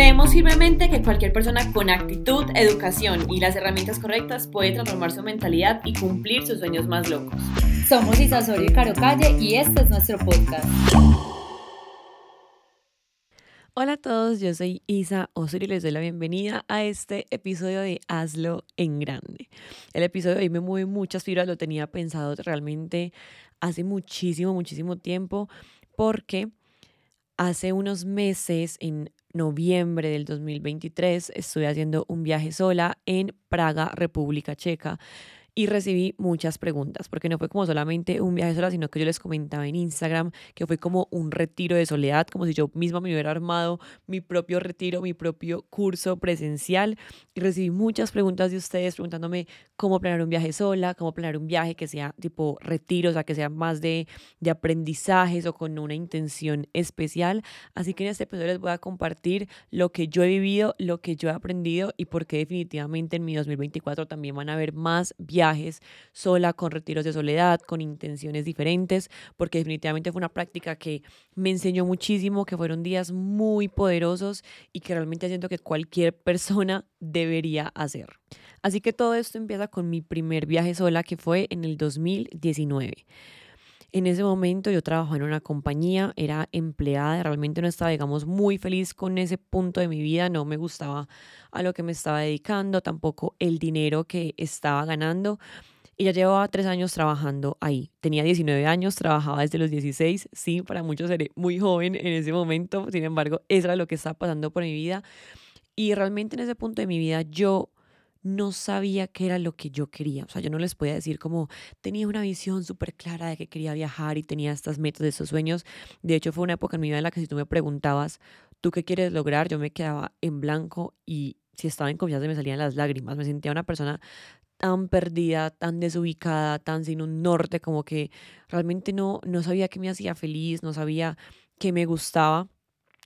Creemos firmemente que cualquier persona con actitud, educación y las herramientas correctas puede transformar su mentalidad y cumplir sus sueños más locos. Somos Isa Soria y Caro Calle y este es nuestro podcast. Hola a todos, yo soy Isa Osorio y les doy la bienvenida a este episodio de Hazlo en Grande. El episodio de hoy me mueve muchas fibras, lo tenía pensado realmente hace muchísimo, muchísimo tiempo, porque hace unos meses, en noviembre del 2023, estuve haciendo un viaje sola en Praga, República Checa y recibí muchas preguntas, porque no fue como solamente un viaje sola, sino que yo les comentaba en Instagram que fue como un retiro de soledad, como si yo misma me hubiera armado mi propio retiro, mi propio curso presencial. Y recibí muchas preguntas de ustedes preguntándome cómo planear un viaje sola, cómo planear un viaje que sea tipo retiro, o sea, que sea más de, de aprendizajes o con una intención especial. Así que en este episodio les voy a compartir lo que yo he vivido, lo que yo he aprendido y por qué definitivamente en mi 2024 también van a haber más viajes sola, con retiros de soledad, con intenciones diferentes, porque definitivamente fue una práctica que me enseñó muchísimo, que fueron días muy poderosos y que realmente siento que cualquier persona debería hacer. Así que todo esto empieza con mi primer viaje sola que fue en el 2019. En ese momento yo trabajaba en una compañía, era empleada, realmente no estaba, digamos, muy feliz con ese punto de mi vida, no me gustaba a lo que me estaba dedicando, tampoco el dinero que estaba ganando. Y ya llevaba tres años trabajando ahí. Tenía 19 años, trabajaba desde los 16. Sí, para muchos seré muy joven en ese momento. Sin embargo, eso era lo que estaba pasando por mi vida. Y realmente en ese punto de mi vida yo no sabía qué era lo que yo quería. O sea, yo no les podía decir como tenía una visión súper clara de que quería viajar y tenía estas metas, estos sueños. De hecho, fue una época en mi vida en la que si tú me preguntabas, ¿tú qué quieres lograr? Yo me quedaba en blanco y si estaba en confianza me salían las lágrimas. Me sentía una persona tan perdida, tan desubicada, tan sin un norte, como que realmente no, no sabía qué me hacía feliz, no sabía qué me gustaba.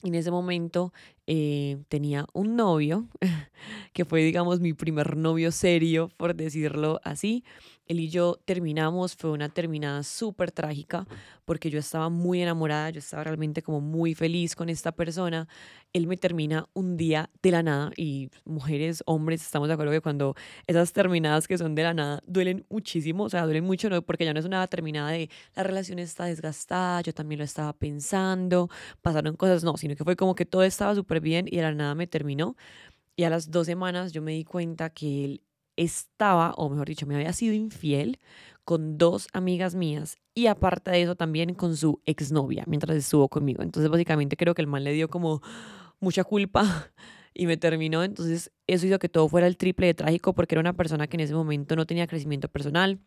En ese momento eh, tenía un novio, que fue, digamos, mi primer novio serio, por decirlo así. Él y yo terminamos, fue una terminada súper trágica, porque yo estaba muy enamorada, yo estaba realmente como muy feliz con esta persona. Él me termina un día de la nada, y mujeres, hombres, estamos de acuerdo que cuando esas terminadas que son de la nada duelen muchísimo, o sea, duelen mucho, ¿no? porque ya no es una terminada de la relación está desgastada, yo también lo estaba pensando, pasaron cosas, no, sino que fue como que todo estaba súper bien y de la nada me terminó. Y a las dos semanas yo me di cuenta que él estaba, o mejor dicho, me había sido infiel con dos amigas mías y aparte de eso también con su exnovia mientras estuvo conmigo. Entonces básicamente creo que el mal le dio como mucha culpa y me terminó. Entonces eso hizo que todo fuera el triple de trágico porque era una persona que en ese momento no tenía crecimiento personal,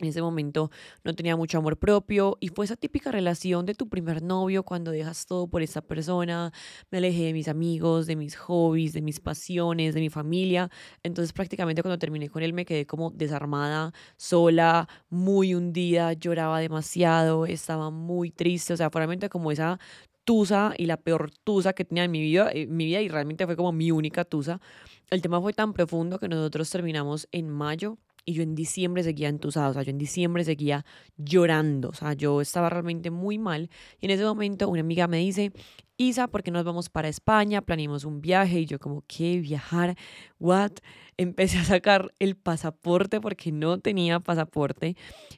en ese momento no tenía mucho amor propio y fue esa típica relación de tu primer novio cuando dejas todo por esa persona. Me alejé de mis amigos, de mis hobbies, de mis pasiones, de mi familia. Entonces prácticamente cuando terminé con él me quedé como desarmada, sola, muy hundida, lloraba demasiado, estaba muy triste. O sea, fue realmente como esa tusa y la peor tusa que tenía en mi vida, en eh, mi vida y realmente fue como mi única tusa. El tema fue tan profundo que nosotros terminamos en mayo y yo en diciembre seguía entusada, o sea, yo en diciembre seguía llorando, o sea, yo estaba realmente muy mal. Y en ese momento una amiga me dice, Isa, ¿por qué nos vamos para España? Planeamos un viaje. Y yo como, ¿qué? ¿Viajar? ¿What? Empecé a sacar el pasaporte porque no tenía pasaporte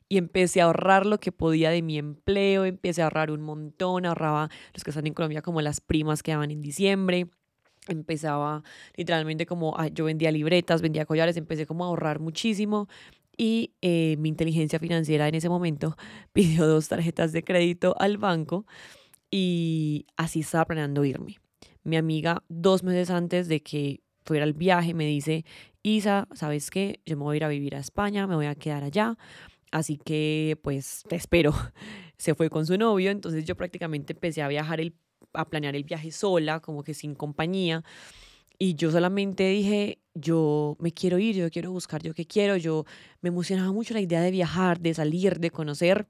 y empecé a ahorrar lo que podía de mi empleo, empecé a ahorrar un montón, ahorraba los que están en Colombia como las primas que daban en diciembre empezaba literalmente como, yo vendía libretas, vendía collares, empecé como a ahorrar muchísimo y eh, mi inteligencia financiera en ese momento pidió dos tarjetas de crédito al banco y así estaba planeando irme. Mi amiga dos meses antes de que fuera el viaje me dice, Isa, ¿sabes qué? Yo me voy a ir a vivir a España, me voy a quedar allá, así que pues te espero. Se fue con su novio, entonces yo prácticamente empecé a viajar el a planear el viaje sola, como que sin compañía. Y yo solamente dije, yo me quiero ir, yo quiero buscar, yo qué quiero. Yo me emocionaba mucho la idea de viajar, de salir, de conocer.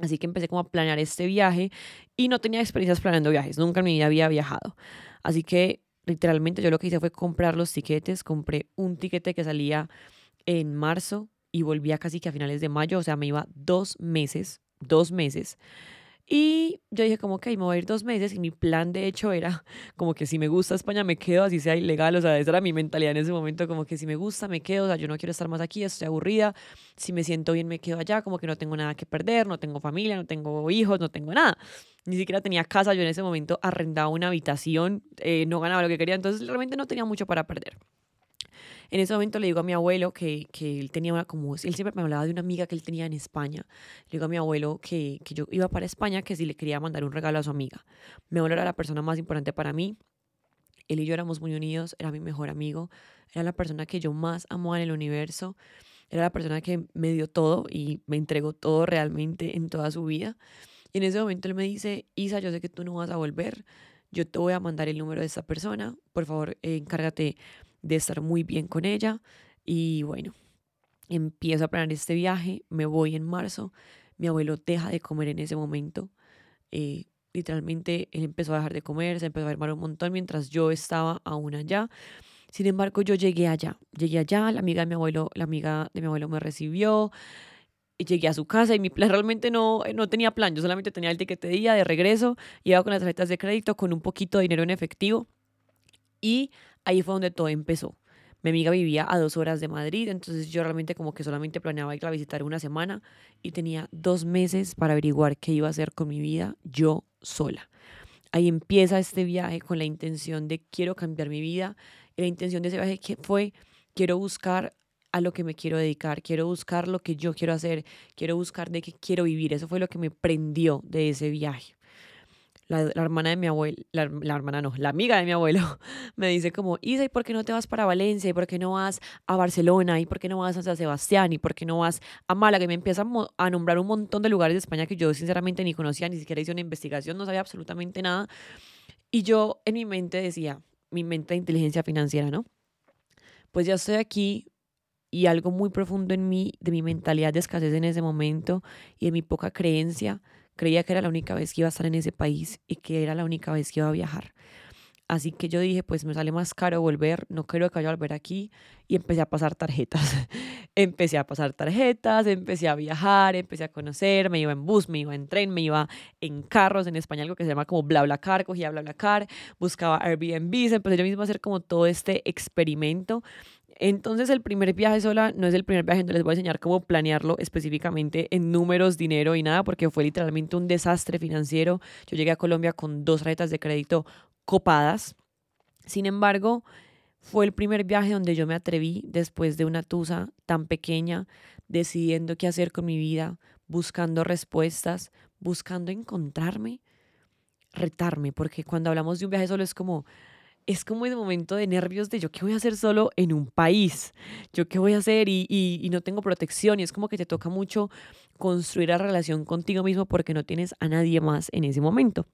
Así que empecé como a planear este viaje y no tenía experiencias planeando viajes, nunca en mi vida había viajado. Así que literalmente yo lo que hice fue comprar los tiquetes, compré un tiquete que salía en marzo y volvía casi que a finales de mayo, o sea, me iba dos meses, dos meses Y yo dije como, ok, me voy a ir dos meses y mi plan de hecho era como que si me gusta España me quedo, así sea ilegal, o sea, esa era mi mentalidad en ese momento, como que si me gusta me quedo, o sea, yo no quiero estar más aquí, estoy aburrida, si me siento bien me quedo allá, como que no tengo nada que perder, no tengo familia, no tengo hijos, no tengo nada. Ni siquiera tenía casa, yo en ese momento arrendaba una habitación, eh, no ganaba lo que quería, entonces realmente no tenía mucho para perder. En ese momento le digo a mi abuelo que, que él tenía una como, él siempre me hablaba de una amiga que él tenía en España. Le digo a mi abuelo que, que yo iba para España, que si le quería mandar un regalo a su amiga. Mi abuelo era la persona más importante para mí. Él y yo éramos muy unidos, era mi mejor amigo, era la persona que yo más amaba en el universo, era la persona que me dio todo y me entregó todo realmente en toda su vida. Y en ese momento él me dice, Isa, yo sé que tú no vas a volver, yo te voy a mandar el número de esta persona, por favor, encárgate de estar muy bien con ella. Y bueno, empiezo a planear este viaje, me voy en marzo, mi abuelo deja de comer en ese momento. Eh, literalmente él empezó a dejar de comer, se empezó a armar un montón mientras yo estaba aún allá. Sin embargo, yo llegué allá, llegué allá, la amiga de mi abuelo, la amiga de mi abuelo me recibió, llegué a su casa y mi plan realmente no, no tenía plan, yo solamente tenía el ticket de día de regreso, iba con las tarjetas de crédito, con un poquito de dinero en efectivo y ahí fue donde todo empezó. Mi amiga vivía a dos horas de Madrid, entonces yo realmente como que solamente planeaba ir a visitar una semana y tenía dos meses para averiguar qué iba a hacer con mi vida yo sola. Ahí empieza este viaje con la intención de quiero cambiar mi vida. Y la intención de ese viaje fue quiero buscar a lo que me quiero dedicar, quiero buscar lo que yo quiero hacer, quiero buscar de qué quiero vivir. Eso fue lo que me prendió de ese viaje la, hermana de mi abuelo, la, hermana no, la amiga de mi abuelo, me dice como, Isa, ¿y por qué no te vas para Valencia? ¿Y por qué no vas a Barcelona? ¿Y por qué no vas a San Sebastián? ¿Y por qué no vas a Málaga? Y me empieza a, nombrar un montón de lugares de España que yo sinceramente ni conocía, ni siquiera hice una investigación, no sabía absolutamente nada. Y yo en mi mente decía, mi mente de inteligencia financiera, ¿no? Pues ya estoy aquí y algo muy profundo en mí, de mi mentalidad de escasez en ese momento y de mi poca creencia, Creía que era la única vez que iba a estar en ese país y que era la única vez que iba a viajar. Así que yo dije, pues me sale más caro volver, no creo que vaya a volver aquí. Y empecé a pasar tarjetas. empecé a pasar tarjetas, empecé a viajar, empecé a conocer, me iba en bus, me iba en tren, me iba en carros, en España algo que se llama como BlaBlaCar, cogía BlaBlaCar, buscaba Airbnb, empecé yo mismo a hacer como todo este experimento entonces el primer viaje sola no es el primer viaje, entonces les voy a enseñar cómo planearlo específicamente en números, dinero y nada, porque fue literalmente un desastre financiero. Yo llegué a Colombia con dos tarjetas de crédito copadas. Sin embargo, fue el primer viaje donde yo me atreví después de una tusa tan pequeña, decidiendo qué hacer con mi vida, buscando respuestas, buscando encontrarme, retarme, porque cuando hablamos de un viaje solo es como es como ese momento de nervios de yo qué voy a hacer solo en un país, yo qué voy a hacer y, y, no tengo protección y es como que te toca mucho construir la relación contigo mismo porque no tienes a nadie más en ese momento.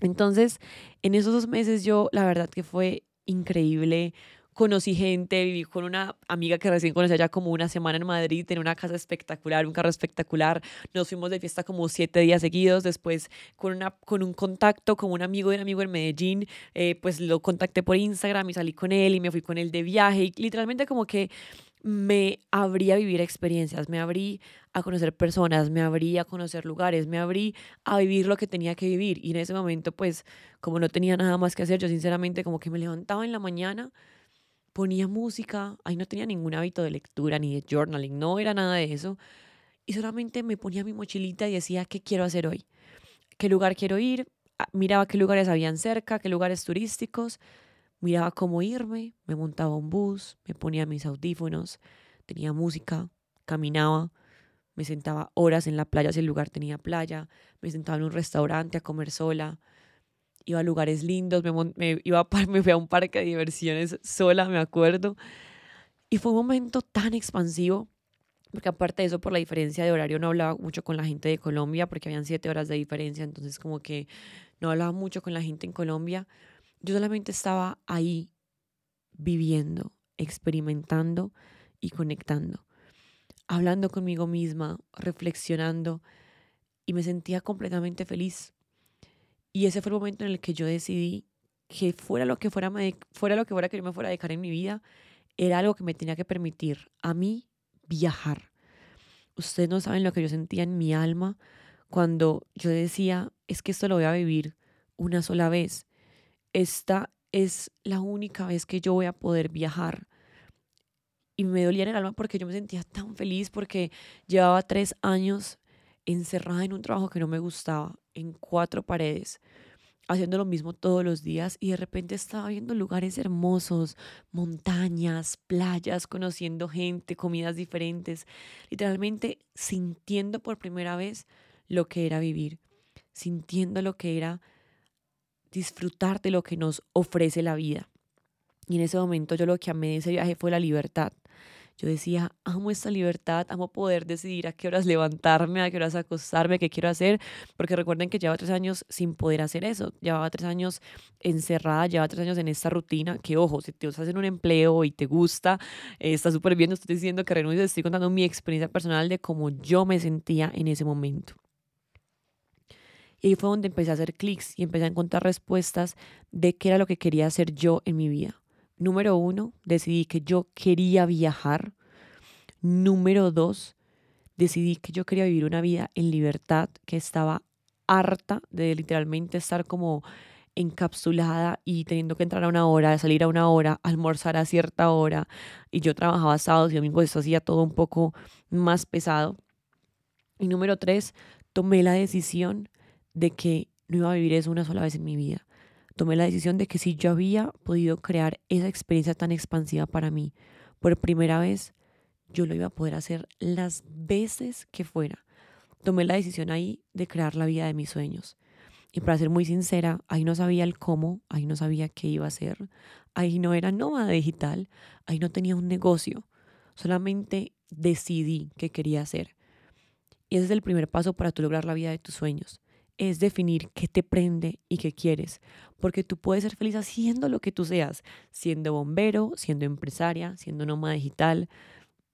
Entonces, en esos dos meses yo, la verdad que fue increíble conocí gente, viví con una amiga que recién conocí ya como una semana en Madrid, tenía una casa espectacular, un carro espectacular, nos fuimos de fiesta como siete días seguidos, después con, una, con un contacto, con un amigo de un amigo en Medellín, eh, pues lo contacté por Instagram y salí con él y me fui con él de viaje y literalmente como que me abrí a vivir experiencias, me abrí a conocer personas, me abrí a conocer lugares, me abrí a vivir lo que tenía que vivir. Y en ese momento, pues, como no tenía nada más que hacer, yo sinceramente como que me levantaba en la mañana, ponía música, ahí no tenía ningún hábito de lectura ni de journaling, no era nada de eso. Y solamente me ponía mi mochilita y decía, ¿qué quiero hacer hoy? ¿Qué lugar quiero ir? Ah, miraba qué lugares habían cerca, qué lugares turísticos, miraba cómo irme, me montaba un bus, me ponía mis audífonos, tenía música, caminaba, me sentaba horas en la playa si el lugar tenía playa, me sentaba en un restaurante a comer sola, iba a lugares lindos, me, me, iba me fui a un parque de diversiones sola, me acuerdo. Y fue un momento tan expansivo, porque aparte de eso, por la diferencia de horario, no hablaba mucho con la gente de Colombia, porque habían siete horas de diferencia, entonces como que no hablaba mucho con la gente en Colombia. Yo solamente estaba ahí viviendo, experimentando y conectando, hablando conmigo misma, reflexionando, y me sentía completamente feliz y ese fue el momento en el que yo decidí que fuera lo que fuera, fuera lo que fuera que yo me fuera a dedicar en mi vida, era algo que me tenía que permitir a mí viajar. Ustedes no saben lo que yo sentía en mi alma cuando yo decía, es que esto lo voy a vivir una sola vez. Esta es la única vez que yo voy a poder viajar. Y me dolía en el alma porque yo me sentía tan feliz porque llevaba tres años encerrada en un trabajo que no me gustaba, en cuatro paredes, haciendo lo mismo todos los días y de repente estaba viendo lugares hermosos, montañas, playas, conociendo gente, comidas diferentes, literalmente sintiendo por primera vez lo que era vivir, sintiendo lo que era disfrutar de lo que nos ofrece la vida. Y en ese momento yo lo que amé de ese viaje fue la libertad. Yo decía, amo esta libertad, amo poder decidir a qué horas levantarme, a qué horas acostarme, qué quiero hacer, porque recuerden que llevaba tres años sin poder hacer eso, llevaba tres años encerrada, llevaba tres años en esta rutina, que ojo, si te estás en un empleo y te gusta, eh, está súper bien, no estoy diciendo que renuncies, estoy contando mi experiencia personal de cómo yo me sentía en ese momento. Y ahí fue donde empecé a hacer clics y empecé a encontrar respuestas de qué era lo que quería hacer yo en mi vida. Número uno, decidí que yo quería viajar. Número dos, decidí que yo quería vivir una vida en libertad, que estaba harta de literalmente estar como encapsulada y teniendo que entrar a una hora, salir a una hora, almorzar a cierta hora. Y yo trabajaba sábados y domingos, eso hacía todo un poco más pesado. Y número tres, tomé la decisión de que no iba a vivir eso una sola vez en mi vida tomé la decisión de que si yo había podido crear esa experiencia tan expansiva para mí por primera vez, yo lo iba a poder hacer las veces que fuera. Tomé la decisión ahí de crear la vida de mis sueños. Y para ser muy sincera, ahí no sabía el cómo, ahí no sabía qué iba a hacer, ahí no era nómada digital, ahí no tenía un negocio, solamente decidí qué quería hacer. Y ese es el primer paso para tú lograr la vida de tus sueños es definir qué te prende y qué quieres, porque tú puedes ser feliz haciendo lo que tú seas, siendo bombero, siendo empresaria, siendo nómada digital,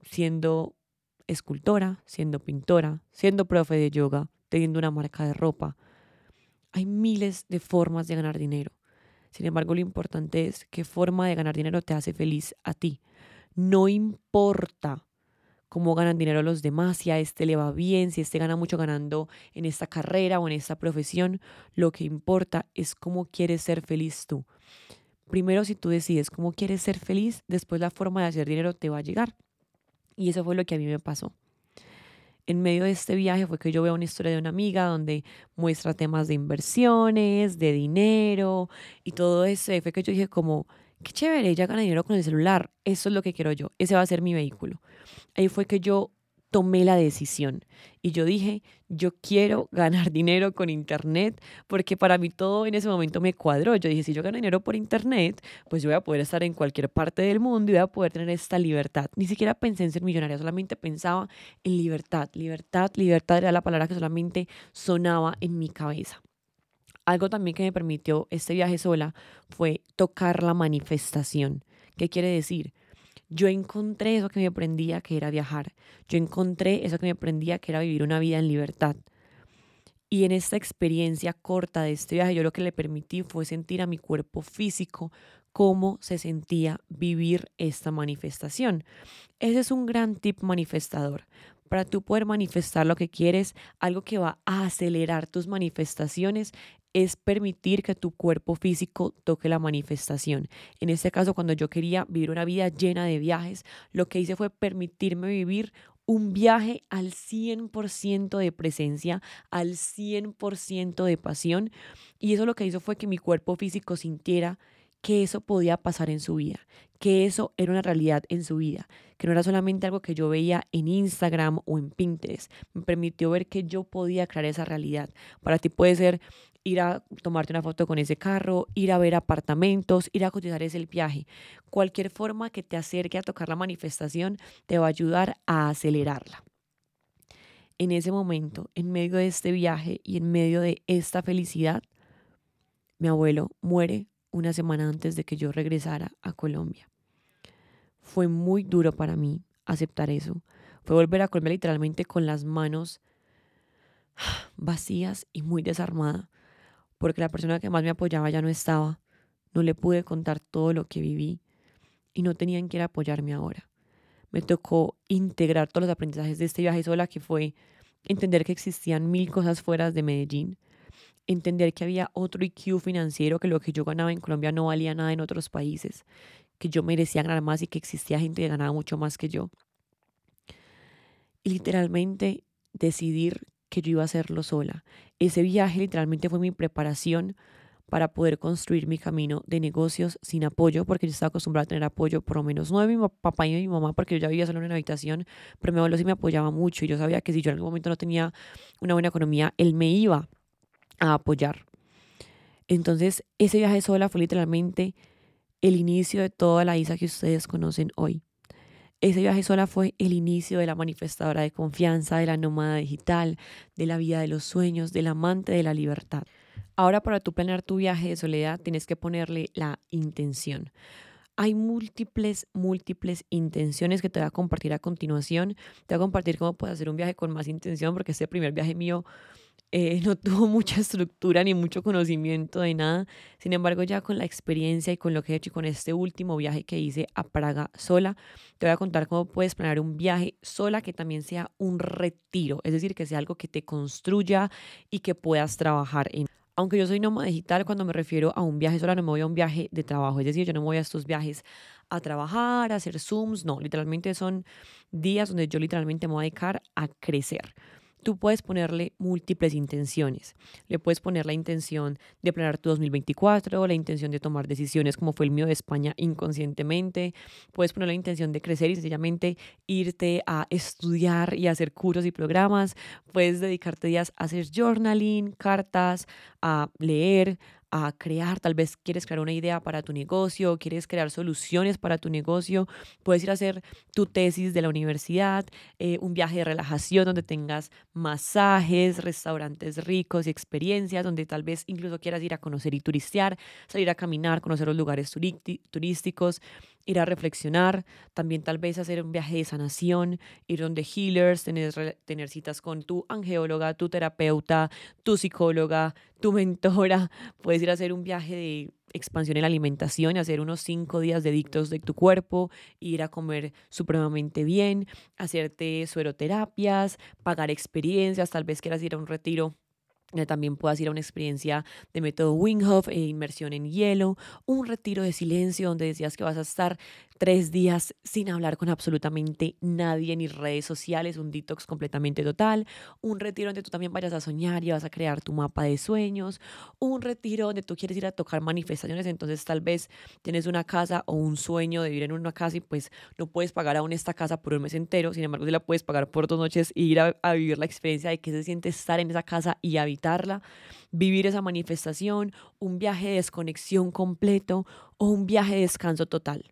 siendo escultora, siendo pintora, siendo profe de yoga, teniendo una marca de ropa. Hay miles de formas de ganar dinero. Sin embargo, lo importante es qué forma de ganar dinero te hace feliz a ti. No importa cómo ganan dinero los demás, si a este le va bien, si este gana mucho ganando en esta carrera o en esta profesión. Lo que importa es cómo quieres ser feliz tú. Primero, si tú decides cómo quieres ser feliz, después la forma de hacer dinero te va a llegar. Y eso fue lo que a mí me pasó. En medio de este viaje fue que yo veo una historia de una amiga donde muestra temas de inversiones, de dinero y todo eso. fue que yo dije como, qué chévere, ella gana dinero con el celular, eso es lo que quiero yo, ese va a ser mi vehículo. Ahí fue que yo tomé la decisión y yo dije, yo quiero ganar dinero con Internet porque para mí todo en ese momento me cuadró. Yo dije, si yo gano dinero por Internet, pues yo voy a poder estar en cualquier parte del mundo y voy a poder tener esta libertad. Ni siquiera pensé en ser millonaria, solamente pensaba en libertad. Libertad, libertad era la palabra que solamente sonaba en mi cabeza. Algo también que me permitió este viaje sola fue tocar la manifestación. ¿Qué quiere decir? Yo encontré eso que me aprendía que era viajar. Yo encontré eso que me aprendía que era vivir una vida en libertad. Y en esta experiencia corta de este viaje, yo lo que le permití fue sentir a mi cuerpo físico cómo se sentía vivir esta manifestación. Ese es un gran tip manifestador para tú poder manifestar lo que quieres, algo que va a acelerar tus manifestaciones, es permitir que tu cuerpo físico toque la manifestación. En este caso, cuando yo quería vivir una vida llena de viajes, lo que hice fue permitirme vivir un viaje al 100% de presencia, al 100% de pasión. Y eso lo que hizo fue que mi cuerpo físico sintiera que eso podía pasar en su vida, que eso era una realidad en su vida, que no era solamente algo que yo veía en Instagram o en Pinterest. Me permitió ver que yo podía crear esa realidad. Para ti puede ser ir a tomarte una foto con ese carro, ir a ver apartamentos, ir a cotizar ese viaje. Cualquier forma que te acerque a tocar la manifestación te va a ayudar a acelerarla. En ese momento, en medio de este viaje y en medio de esta felicidad, mi abuelo muere una semana antes de que yo regresara a Colombia. Fue muy duro para mí aceptar eso. Fue volver a Colombia literalmente con las manos vacías y muy desarmada, porque la persona que más me apoyaba ya no estaba. No le pude contar todo lo que viví y no tenían que apoyarme ahora. Me tocó integrar todos los aprendizajes de este viaje sola, que fue entender que existían mil cosas fuera de Medellín, entender que había otro IQ financiero, que lo que yo ganaba en Colombia no valía nada en otros países, que yo merecía ganar más y que existía gente que ganaba mucho más que yo. Y literalmente decidir que yo iba a hacerlo sola. Ese viaje literalmente fue mi preparación para poder construir mi camino de negocios sin apoyo, porque yo estaba acostumbrada a tener apoyo, por lo menos no de mi papá y de mi mamá, porque yo ya vivía solo en una habitación, pero mi abuelo sí me apoyaba mucho y yo sabía que si yo en algún momento no tenía una buena economía, él me iba a apoyar. Entonces, ese viaje sola fue literalmente el inicio de toda la Isa que ustedes conocen hoy. Ese viaje sola fue el inicio de la manifestadora de confianza, de la nómada digital, de la vida de los sueños, del amante de la libertad. Ahora para tú planear tu viaje de soledad tienes que ponerle la intención. Hay múltiples, múltiples intenciones que te voy a compartir a continuación. Te voy a compartir cómo puedes hacer un viaje con más intención porque este primer viaje mío eh, no tuvo mucha estructura ni mucho conocimiento de nada. Sin embargo, ya con la experiencia y con lo que he hecho y con este último viaje que hice a Praga sola, te voy a contar cómo puedes planear un viaje sola que también sea un retiro, es decir, que sea algo que te construya y que puedas trabajar en. Aunque yo soy nómada digital, cuando me refiero a un viaje sola, no me voy a un viaje de trabajo, es decir, yo no me voy a estos viajes a trabajar, a hacer Zooms, no, literalmente son días donde yo literalmente me voy a dedicar a crecer tú puedes ponerle múltiples intenciones. Le puedes poner la intención de planear tu 2024, la intención de tomar decisiones como fue el mío de España inconscientemente. Puedes poner la intención de crecer y sencillamente irte a estudiar y hacer cursos y programas. Puedes dedicarte días a hacer journaling, cartas, a leer, a crear, tal vez quieres crear una idea para tu negocio, quieres crear soluciones para tu negocio, puedes ir a hacer tu tesis de la universidad, eh, un viaje de relajación donde tengas masajes, restaurantes ricos y experiencias, donde tal vez incluso quieras ir a conocer y turistear, salir a caminar, conocer los lugares turísticos, ir a reflexionar, también tal vez hacer un viaje de sanación, ir donde healers, tener, tener citas con tu angeóloga, tu terapeuta, tu psicóloga, tu mentora, puedes ir a hacer un viaje de expansión en la alimentación, hacer unos cinco días de dictos de tu cuerpo, ir a comer supremamente bien, hacerte sueroterapias, pagar experiencias, tal vez quieras ir a un retiro también puedas ir a una experiencia de método Winghoff e inmersión en hielo, un retiro de silencio donde decías que vas a estar tres días sin hablar con absolutamente nadie ni redes sociales, un detox completamente total, un retiro donde tú también vayas a soñar y vas a crear tu mapa de sueños, un retiro donde tú quieres ir a tocar manifestaciones, entonces tal vez tienes una casa o un sueño de vivir en una casa y pues no puedes pagar aún esta casa por un mes entero, sin embargo si la puedes pagar por dos noches e ir a, a vivir la experiencia de qué se siente estar en esa casa y habitarla, vivir esa manifestación, un viaje de desconexión completo o un viaje de descanso total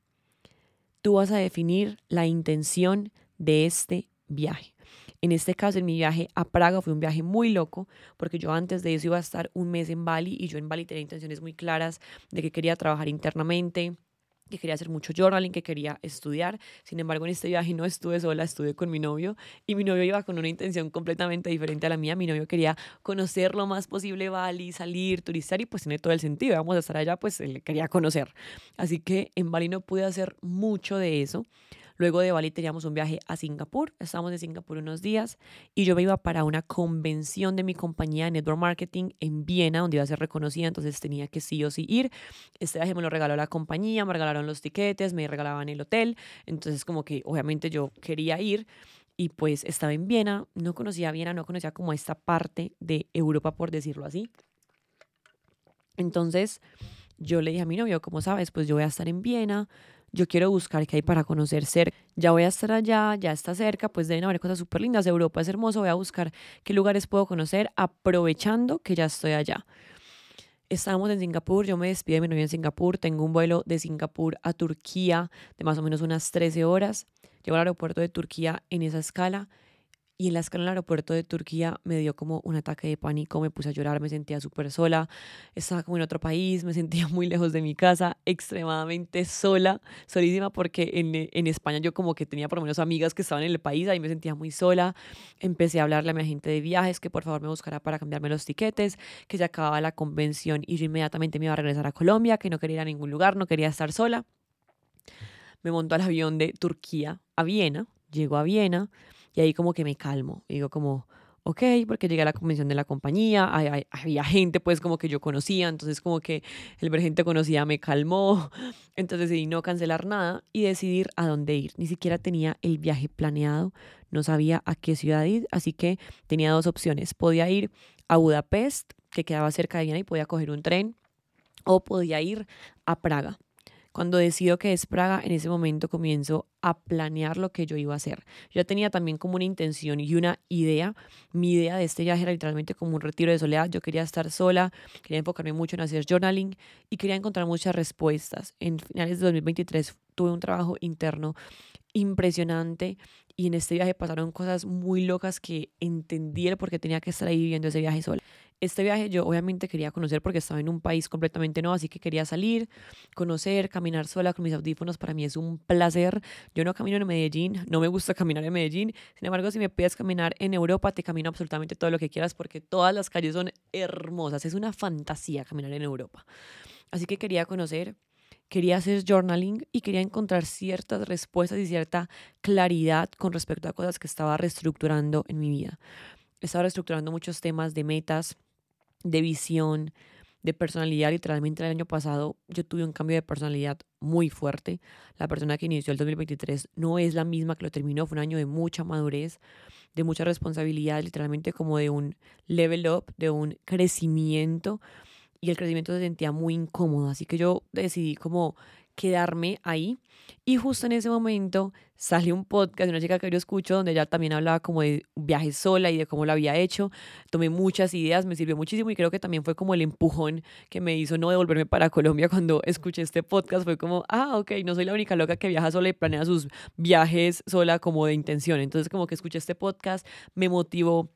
tú vas a definir la intención de este viaje. En este caso, en mi viaje a Praga fue un viaje muy loco, porque yo antes de eso iba a estar un mes en Bali y yo en Bali tenía intenciones muy claras de que quería trabajar internamente, que quería hacer mucho journaling, que quería estudiar. Sin embargo, en este viaje no estuve sola, estuve con mi novio y mi novio iba con una intención completamente diferente a la mía. Mi novio quería conocer lo más posible Bali, salir, turistar y pues tiene todo el sentido. Vamos a estar allá, pues él quería conocer. Así que en Bali no pude hacer mucho de eso. Luego de Bali teníamos un viaje a Singapur, estábamos en Singapur unos días y yo me iba para una convención de mi compañía de Network Marketing en Viena, donde iba a ser reconocida, entonces tenía que sí o sí ir. Este viaje me lo regaló la compañía, me regalaron los tiquetes, me regalaban el hotel, entonces como que obviamente yo quería ir y pues estaba en Viena, no conocía Viena, no conocía como esta parte de Europa, por decirlo así. Entonces yo le dije a mi novio, como sabes, pues yo voy a estar en Viena, yo quiero buscar qué hay para conocer cerca. Ya voy a estar allá, ya está cerca, pues deben haber cosas súper lindas. Europa es hermoso, voy a buscar qué lugares puedo conocer aprovechando que ya estoy allá. Estábamos en Singapur, yo me despido de mi novia en Singapur, tengo un vuelo de Singapur a Turquía de más o menos unas 13 horas. Llego al aeropuerto de Turquía en esa escala y en la escala en el aeropuerto de Turquía me dio como un ataque de pánico, me puse a llorar, me sentía súper sola, estaba como en otro país, me sentía muy lejos de mi casa, extremadamente sola, solísima porque en, en España yo como que tenía por lo menos amigas que estaban en el país, ahí me sentía muy sola, empecé a hablarle a mi agente de viajes que por favor me buscara para cambiarme los tiquetes, que se acababa la convención y yo inmediatamente me iba a regresar a Colombia, que no quería ir a ningún lugar, no quería estar sola. Me montó al avión de Turquía a Viena, llego a Viena, y ahí como que me calmo. digo como, ok, porque llegué a la convención de la compañía, había gente pues como que yo conocía, entonces como que el ver gente conocida me calmó, entonces decidí no cancelar nada y decidir a dónde ir. Ni siquiera tenía el viaje planeado, no sabía a qué ciudad ir, así que tenía dos opciones. Podía ir a Budapest, que quedaba cerca de Viena y podía coger un tren, o podía ir a Praga. Cuando decido que es Praga, en ese momento comienzo a planear lo que yo iba a hacer. Yo tenía también como una intención y una idea. Mi idea de este viaje era literalmente como un retiro de soledad. Yo quería estar sola, quería enfocarme mucho en hacer journaling y quería encontrar muchas respuestas. En finales de 2023 tuve un trabajo interno impresionante y en este viaje pasaron cosas muy locas que entendí el por qué tenía que estar ahí viviendo ese viaje sola. Este viaje yo obviamente quería conocer porque estaba en un país completamente nuevo, así que quería salir, conocer, caminar sola con mis audífonos. Para mí es un placer. Yo no camino en Medellín, no me gusta caminar en Medellín. Sin embargo, si me pides caminar en Europa, te camino absolutamente todo lo que quieras porque todas las calles son hermosas. Es una fantasía caminar en Europa. Así que quería conocer, quería hacer journaling y quería encontrar ciertas respuestas y cierta claridad con respecto a cosas que estaba reestructurando en mi vida. Estaba reestructurando muchos temas de metas, de visión, de personalidad. Literalmente el año pasado yo tuve un cambio de personalidad muy fuerte. La persona que inició el 2023 no es la misma que lo terminó. Fue un año de mucha madurez, de mucha responsabilidad, literalmente como de un level up, de un crecimiento. Y el crecimiento se sentía muy incómodo. Así que yo decidí como quedarme ahí. Y justo en ese momento salió un podcast de una chica que yo escucho donde ella también hablaba como de viajes sola y de cómo lo había hecho. Tomé muchas ideas, me sirvió muchísimo y creo que también fue como el empujón que me hizo no devolverme para Colombia cuando escuché este podcast. Fue como, ah, ok, no soy la única loca que viaja sola y planea sus viajes sola como de intención. Entonces como que escuché este podcast, me motivó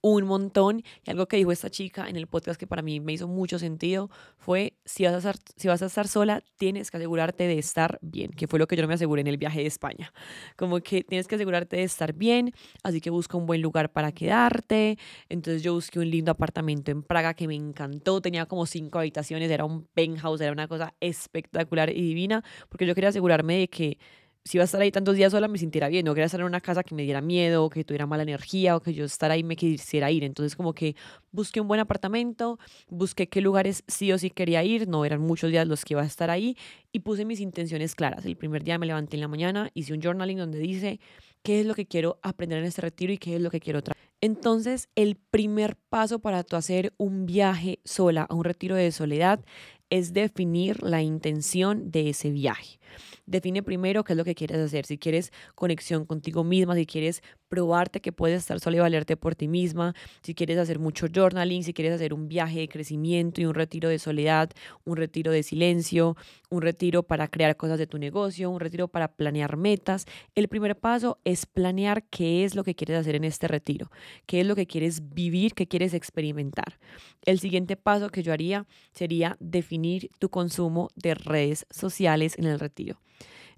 un montón. Y algo que dijo esta chica en el podcast que para mí me hizo mucho sentido fue, si vas, a estar, si vas a estar sola, tienes que asegurarte de estar bien, que fue lo que yo no me aseguré en el viaje de España. Como que tienes que asegurarte de estar bien, así que busca un buen lugar para quedarte. Entonces yo busqué un lindo apartamento en Praga que me encantó, tenía como cinco habitaciones, era un penthouse, era una cosa espectacular y divina, porque yo quería asegurarme de que si iba a estar ahí tantos días sola me sintiera bien, no quería estar en una casa que me diera miedo, que tuviera mala energía o que yo estar ahí me quisiera ir. Entonces como que busqué un buen apartamento, busqué qué lugares sí o sí quería ir, no eran muchos días los que iba a estar ahí y puse mis intenciones claras. El primer día me levanté en la mañana, hice un journaling donde dice qué es lo que quiero aprender en este retiro y qué es lo que quiero traer. Entonces el primer paso para tú hacer un viaje sola a un retiro de soledad es definir la intención de ese viaje. Define primero qué es lo que quieres hacer. Si quieres conexión contigo misma, si quieres probarte que puedes estar sola y valerte por ti misma, si quieres hacer mucho journaling, si quieres hacer un viaje de crecimiento y un retiro de soledad, un retiro de silencio, un retiro para crear cosas de tu negocio, un retiro para planear metas. El primer paso es planear qué es lo que quieres hacer en este retiro, qué es lo que quieres vivir, qué quieres experimentar. El siguiente paso que yo haría sería definir tu consumo de redes sociales en el retiro.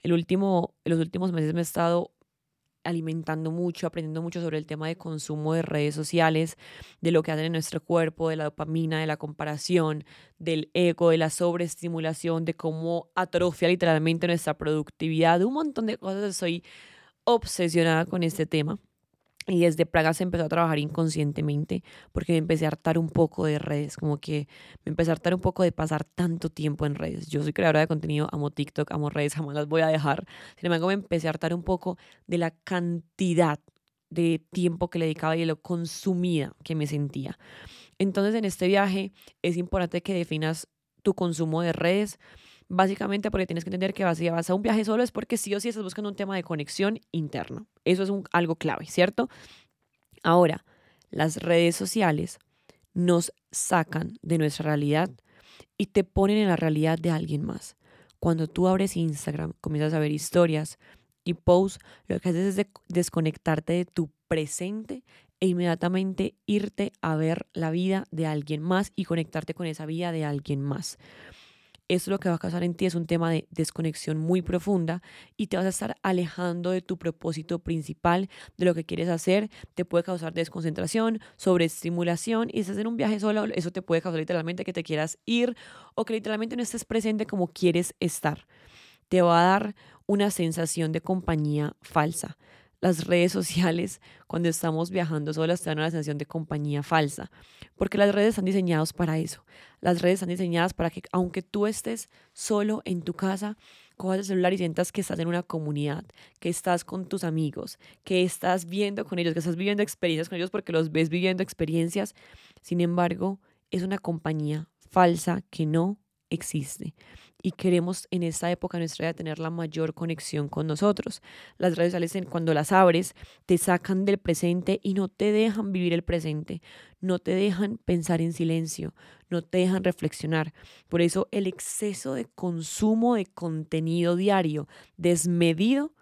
El último, en los últimos meses me he estado alimentando mucho, aprendiendo mucho sobre el tema de consumo de redes sociales, de lo que hacen en nuestro cuerpo, de la dopamina, de la comparación, del ego, de la sobreestimulación, de cómo atrofia literalmente nuestra productividad, un montón de cosas. Estoy obsesionada con este tema. Y desde Praga se empezó a trabajar inconscientemente porque me empecé a hartar un poco de redes, como que me empecé a hartar un poco de pasar tanto tiempo en redes. Yo soy creadora de contenido, amo TikTok, amo redes, jamás las voy a dejar. Sin embargo, me empecé a hartar un poco de la cantidad de tiempo que le dedicaba y de lo consumida que me sentía. Entonces, en este viaje es importante que definas tu consumo de redes Básicamente porque tienes que entender que vas, si vas a un viaje solo es porque sí o sí estás buscando un tema de conexión interno. Eso es un, algo clave, ¿cierto? Ahora, las redes sociales nos sacan de nuestra realidad y te ponen en la realidad de alguien más. Cuando tú abres Instagram, comienzas a ver historias y posts, lo que haces es desconectarte de tu presente e inmediatamente irte a ver la vida de alguien más y conectarte con esa vida de alguien más eso lo que va a causar en ti es un tema de desconexión muy profunda y te vas a estar alejando de tu propósito principal, de lo que quieres hacer, te puede causar desconcentración, sobreestimulación y si estás en un viaje solo, eso te puede causar literalmente que te quieras ir o que literalmente no estés presente como quieres estar. Te va a dar una sensación de compañía falsa las redes sociales cuando estamos viajando solas te dan una sensación de compañía falsa, porque las redes están diseñadas para eso. Las redes están diseñadas para que aunque tú estés solo en tu casa, cojas el celular y sientas que estás en una comunidad, que estás con tus amigos, que estás viendo con ellos, que estás viviendo experiencias con ellos porque los ves viviendo experiencias. Sin embargo, es una compañía falsa que no existe y queremos en esta época nuestra vida tener la mayor conexión con nosotros. Las redes sociales cuando las abres te sacan del presente y no te dejan vivir el presente, no te dejan pensar en silencio, no te dejan reflexionar. Por eso el exceso de consumo de contenido diario desmedido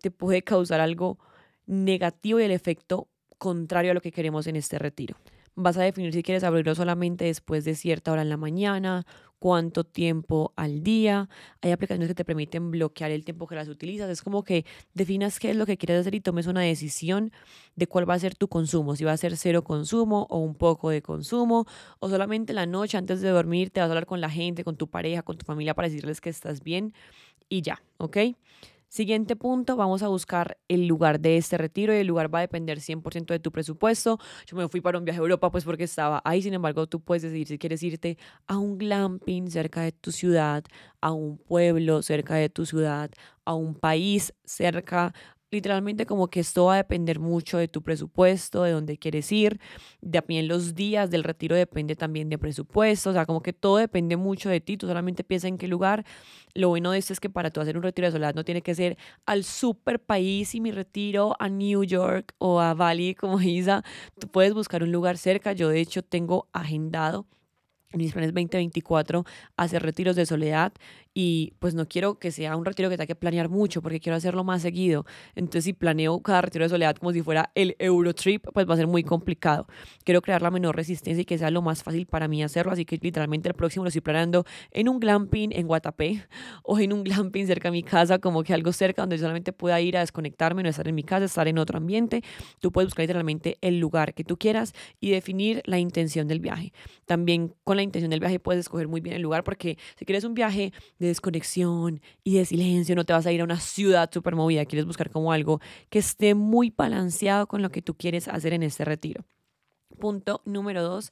te puede causar algo negativo y el efecto contrario a lo que queremos en este retiro. Vas a definir si quieres abrirlo solamente después de cierta hora en la mañana cuánto tiempo al día. Hay aplicaciones que te permiten bloquear el tiempo que las utilizas. Es como que definas qué es lo que quieres hacer y tomes una decisión de cuál va a ser tu consumo. Si va a ser cero consumo o un poco de consumo o solamente la noche antes de dormir te vas a hablar con la gente, con tu pareja, con tu familia para decirles que estás bien y ya, ¿ok? Siguiente punto, vamos a buscar el lugar de este retiro y el lugar va a depender 100% de tu presupuesto. Yo me fui para un viaje a Europa pues porque estaba ahí, sin embargo tú puedes decidir si quieres irte a un glamping cerca de tu ciudad, a un pueblo cerca de tu ciudad, a un país cerca literalmente como que esto va a depender mucho de tu presupuesto, de dónde quieres ir, también los días del retiro depende también de presupuesto, o sea, como que todo depende mucho de ti, tú solamente piensa en qué lugar. Lo bueno de esto es que para tú hacer un retiro de soledad no tiene que ser al super país y mi retiro a New York o a Bali como Isa, tú puedes buscar un lugar cerca, yo de hecho tengo agendado en mis planes 2024 hacer retiros de soledad y pues no quiero que sea un retiro que tenga que planear mucho porque quiero hacerlo más seguido. Entonces si planeo cada retiro de soledad como si fuera el Eurotrip, pues va a ser muy complicado. Quiero crear la menor resistencia y que sea lo más fácil para mí hacerlo, así que literalmente el próximo lo estoy planeando en un glamping en Guatapé o en un glamping cerca de mi casa, como que algo cerca donde solamente pueda ir a desconectarme, no estar en mi casa, estar en otro ambiente. Tú puedes buscar literalmente el lugar que tú quieras y definir la intención del viaje. También con la intención del viaje puedes escoger muy bien el lugar porque si quieres un viaje de desconexión y de silencio, no te vas a ir a una ciudad súper movida, quieres buscar como algo que esté muy balanceado con lo que tú quieres hacer en este retiro. Punto número dos,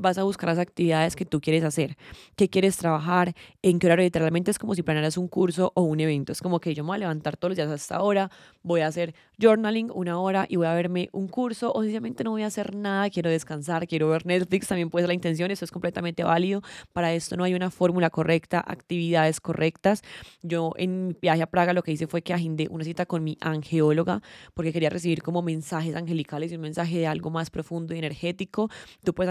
vas a buscar las actividades que tú quieres hacer, qué quieres trabajar, en qué horario. Literalmente es como si planearas un curso o un evento. Es como que yo me voy a levantar todos los días hasta ahora, voy a hacer journaling una hora y voy a verme un curso o sencillamente no voy a hacer nada, quiero descansar, quiero ver Netflix, también puede ser la intención, eso es completamente válido. Para esto no hay una fórmula correcta, actividades correctas. Yo en mi viaje a Praga lo que hice fue que agendé una cita con mi angeóloga porque quería recibir como mensajes angelicales y un mensaje de algo más profundo y energético Tú puedes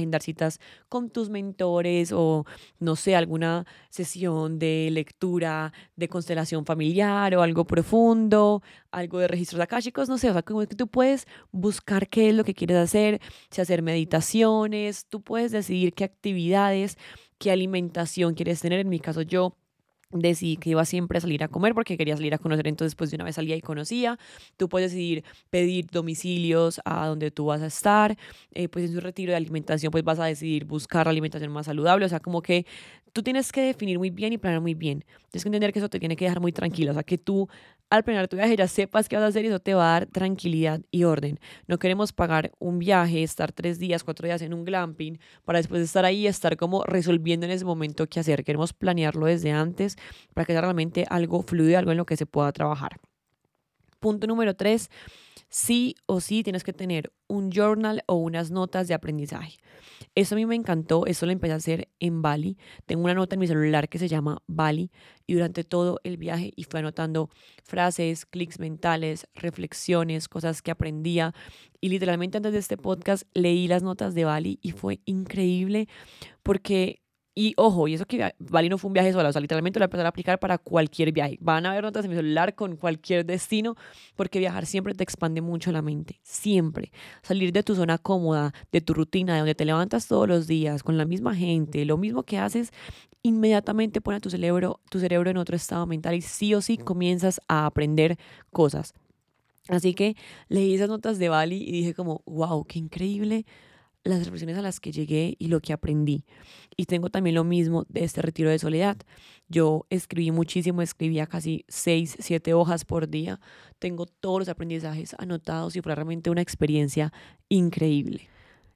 agendar citas con tus mentores o, no sé, alguna sesión de lectura de constelación familiar o algo profundo, algo de registros akáshicos, no sé, o sea, como que tú puedes buscar qué es lo que quieres hacer, si hacer meditaciones, tú puedes decidir qué actividades, qué alimentación quieres tener. En mi caso, yo decidí que iba siempre a salir a comer porque quería salir a conocer, entonces pues de una vez salía y conocía. Tú puedes decidir pedir domicilios a donde tú vas a estar, eh, pues en su retiro de alimentación pues vas a decidir buscar la alimentación más saludable, o sea, como que tú tienes que definir muy bien y planear muy bien. Tienes que entender que eso te tiene que dejar muy tranquilo. O sea, que tú al planear tu viaje ya sepas qué vas a hacer y eso te va a dar tranquilidad y orden. No queremos pagar un viaje, estar tres días, cuatro días en un glamping para después estar ahí y estar como resolviendo en ese momento qué hacer. Queremos planearlo desde antes para que sea realmente algo fluido, algo en lo que se pueda trabajar. Punto número tres, sí o sí tienes que tener un journal o unas notas de aprendizaje. Eso a mí me encantó, eso lo empecé a hacer en Bali. Tengo una nota en mi celular que se llama Bali y durante todo el viaje y fui anotando frases, clics mentales, reflexiones, cosas que aprendía. Y literalmente antes de este podcast leí las notas de Bali y fue increíble porque y ojo, y eso que Bali no fue un viaje solo, o sea, literalmente lo voy a empezar a aplicar para cualquier viaje. Van a ver notas en mi celular con cualquier destino, porque viajar siempre te expande mucho la mente, siempre. Salir de tu zona cómoda, de tu rutina, de donde te levantas todos los días, con la misma gente, lo mismo que haces, inmediatamente pone a tu cerebro, tu cerebro en otro estado mental y sí o sí comienzas a aprender cosas. Así que leí esas notas de Bali y dije como, wow, qué increíble las reflexiones a las que llegué y lo que aprendí. Y tengo también lo mismo de este retiro de soledad. Yo escribí muchísimo, escribía casi seis, siete hojas por día. Tengo todos los aprendizajes anotados y fue realmente una experiencia increíble.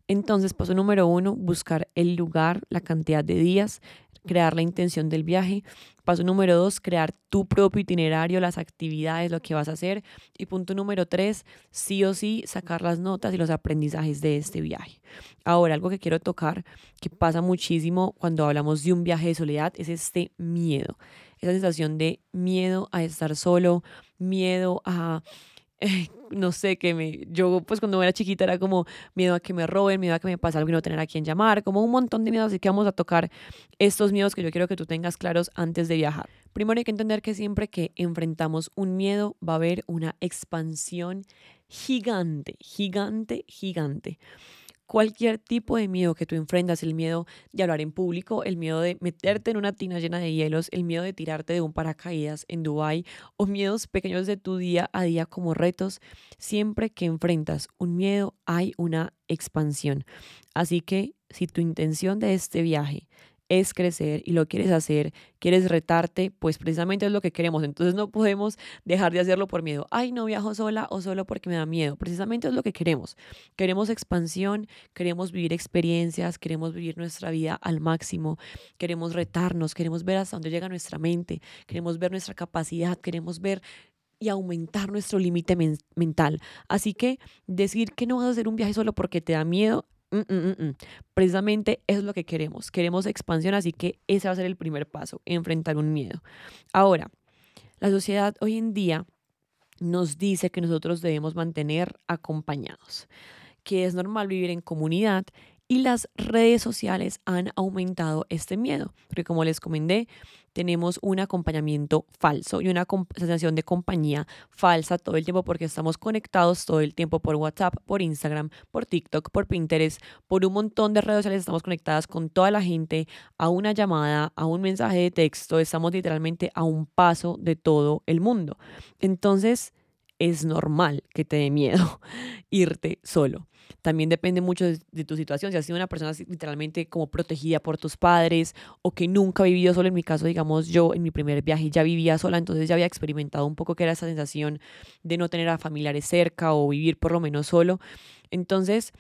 Entonces, paso número uno, buscar el lugar, la cantidad de días, crear la intención del viaje. Paso número dos, crear tu propio itinerario, las actividades, lo que vas a hacer. Y punto número tres, sí o sí, sacar las notas y los aprendizajes de este viaje. Ahora, algo que quiero tocar, que pasa muchísimo cuando hablamos de un viaje de soledad, es este miedo. Esa sensación de miedo a estar solo, miedo a no sé, que me, yo pues cuando era chiquita era como miedo a que me roben, miedo a que me pase algo y no tener a quien llamar, como un montón de miedos, así que vamos a tocar estos miedos que yo quiero que tú tengas claros antes de viajar. Primero hay que entender que siempre que enfrentamos un miedo va a haber una expansión gigante, gigante, gigante cualquier tipo de miedo que tú enfrentas, el miedo de hablar en público, el miedo de meterte en una tina llena de hielos, el miedo de tirarte de un paracaídas en Dubai o miedos pequeños de tu día a día como retos, siempre que enfrentas un miedo hay una expansión. Así que si tu intención de este viaje es crecer y lo quieres hacer, quieres retarte, pues precisamente es lo que queremos. Entonces no podemos dejar de hacerlo por miedo. Ay, no viajo sola o solo porque me da miedo. Precisamente es lo que queremos. Queremos expansión, queremos vivir experiencias, queremos vivir nuestra vida al máximo, queremos retarnos, queremos ver hasta dónde llega nuestra mente, queremos ver nuestra capacidad, queremos ver y aumentar nuestro límite mental. Así que decir que no vas a hacer un viaje solo porque te da miedo Mm, mm, mm, Precisamente es lo que queremos. Queremos expansión, así que ese va a ser el primer paso, enfrentar un miedo. Ahora, la sociedad hoy en día nos dice que nosotros debemos mantener acompañados, que es normal vivir en comunidad y las redes sociales han aumentado este miedo, porque como les comenté, tenemos un acompañamiento falso y una sensación de compañía falsa todo el tiempo porque estamos conectados todo el tiempo por WhatsApp, por Instagram, por TikTok, por Pinterest, por un montón de redes sociales, estamos conectadas con toda la gente, a una llamada, a un mensaje de texto, estamos literalmente a un paso de todo el mundo. Entonces, es normal que te dé miedo irte solo. También depende mucho de, tu situación. Si has sido una persona literalmente como protegida por tus padres o que nunca ha vivido solo, en mi caso, digamos, yo en mi primer viaje ya vivía sola, entonces ya había experimentado un poco que era esa sensación de no tener a familiares cerca o vivir por lo menos solo. Entonces,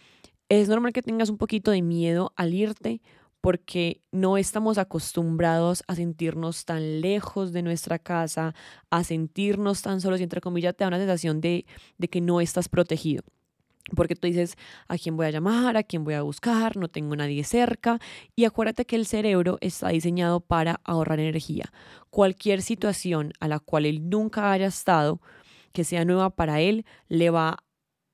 es normal que tengas un poquito de miedo al irte porque no estamos acostumbrados a sentirnos tan lejos de nuestra casa, a sentirnos tan solos y entre comillas te da una sensación de, de que no estás protegido. Porque tú dices, ¿a quién voy a llamar? ¿A quién voy a buscar? No tengo nadie cerca. Y acuérdate que el cerebro está diseñado para ahorrar energía. Cualquier situación a la cual él nunca haya estado, que sea nueva para él, le va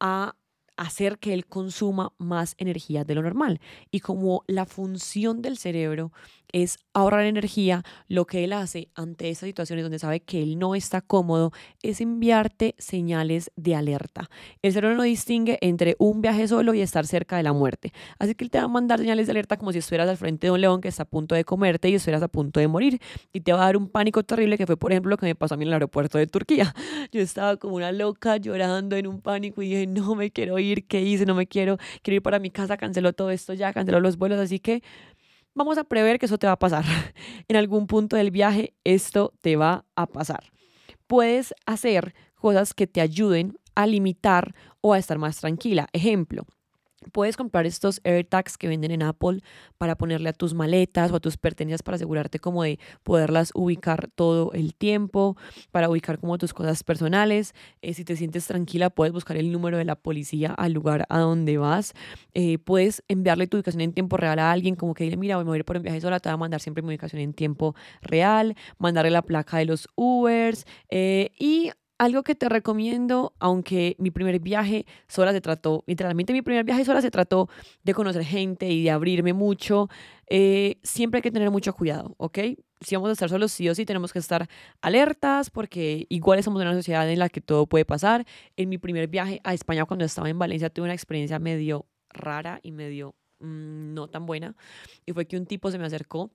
a hacer que él consuma más energía de lo normal. Y como la función del cerebro es ahorrar energía, lo que él hace ante esas situaciones donde sabe que él no está cómodo es enviarte señales de alerta. El cerebro no distingue entre un viaje solo y estar cerca de la muerte. Así que él te va a mandar señales de alerta como si estuvieras al frente de un león que está a punto de comerte y estuvieras a punto de morir. Y te va a dar un pánico terrible que fue, por ejemplo, lo que me pasó a mí en el aeropuerto de Turquía. Yo estaba como una loca llorando en un pánico y dije, no me quiero ir, ¿qué hice? No me quiero, quiero ir para mi casa, canceló todo esto ya, canceló los vuelos, así que vamos a prever que eso te va a pasar. En algún punto del viaje esto te va a pasar. Puedes hacer cosas que te ayuden a limitar o a estar más tranquila. Ejemplo, Puedes comprar estos AirTags que venden en Apple para ponerle a tus maletas o a tus pertenencias para asegurarte como de poderlas ubicar todo el tiempo, para ubicar como tus cosas personales. Eh, si te sientes tranquila, puedes buscar el número de la policía al lugar a donde vas. Eh, puedes enviarle tu ubicación en tiempo real a alguien, como que dile, mira, voy a ir por un viaje sola, te voy a mandar siempre mi ubicación en tiempo real, mandarle la placa de los Ubers eh, y algo que te recomiendo, aunque mi primer viaje sola se trató, literalmente mi primer viaje sola se trató de conocer gente y de abrirme mucho, eh, siempre hay que tener mucho cuidado, ¿ok? Si vamos a estar solos, sí o tenemos que estar alertas porque igual estamos en una sociedad en la que todo puede pasar. En mi primer viaje a España, cuando estaba en Valencia, tuve una experiencia medio rara y medio mm, no tan buena. Y fue que un tipo se me acercó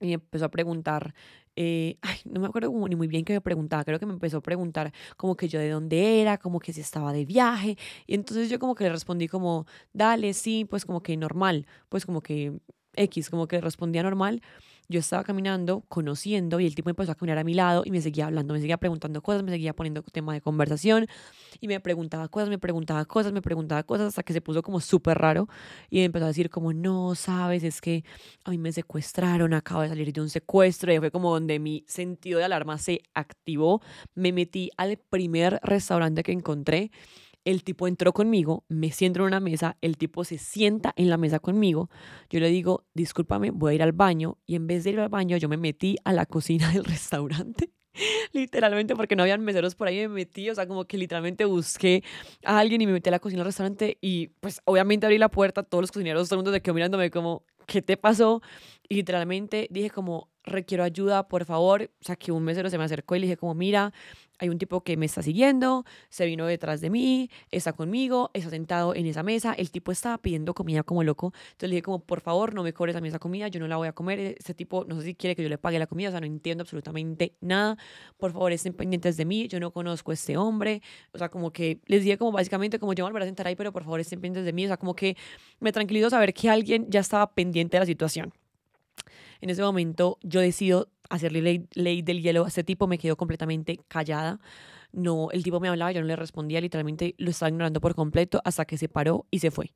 y me empezó a preguntar, eh, ay, no me acuerdo ni muy bien qué me preguntaba, creo que me empezó a preguntar como que yo de dónde era, como que si estaba de viaje, y entonces yo como que le respondí como, dale, sí, pues como que normal, pues como que X, como que respondía normal, yo estaba caminando, conociendo, y el tipo empezó a caminar a mi lado y me seguía hablando, me seguía preguntando cosas, me seguía poniendo tema de conversación y me preguntaba cosas, me preguntaba cosas, me preguntaba cosas hasta que se puso como súper raro y empezó a decir como, no, sabes, es que a mí me secuestraron, acabo de salir de un secuestro y fue como donde mi sentido de alarma se activó, me metí al primer restaurante que encontré el tipo entró conmigo, me siento en una mesa, el tipo se sienta en la mesa conmigo. Yo le digo, discúlpame, voy a ir al baño. Y en vez de ir al baño, yo me metí a la cocina del restaurante. literalmente porque no habían meseros por ahí me metí, o sea, como que literalmente busqué a alguien y me metí a la cocina del restaurante y pues obviamente abrí la puerta, todos los cocineros, todo el mundo se quedó mirándome como, ¿qué te pasó? Y literalmente dije como, requiero ayuda, por favor. O sea, que un mesero se me acercó y le dije como, mira, hay un tipo que me está siguiendo, se vino detrás de mí, está conmigo, está sentado en esa mesa, el tipo estaba pidiendo comida como loco, entonces le dije como, por favor, no me cobres a mí esa comida, yo no la voy a comer, ese tipo no sé si quiere que yo le pague la comida, o sea, no entiendo absolutamente nada, por favor, estén pendientes de mí, yo no conozco a este hombre, o sea, como que les dije como básicamente como yo me volveré a sentar ahí, pero por favor, estén pendientes de mí, o sea, como que me tranquilizó saber que alguien ya estaba pendiente de la situación. En ese momento yo decido hacerle ley, ley del hielo a este tipo, me quedo completamente callada. No, el tipo me hablaba, yo no le respondía, literalmente lo estaba ignorando por completo hasta que se paró y se fue.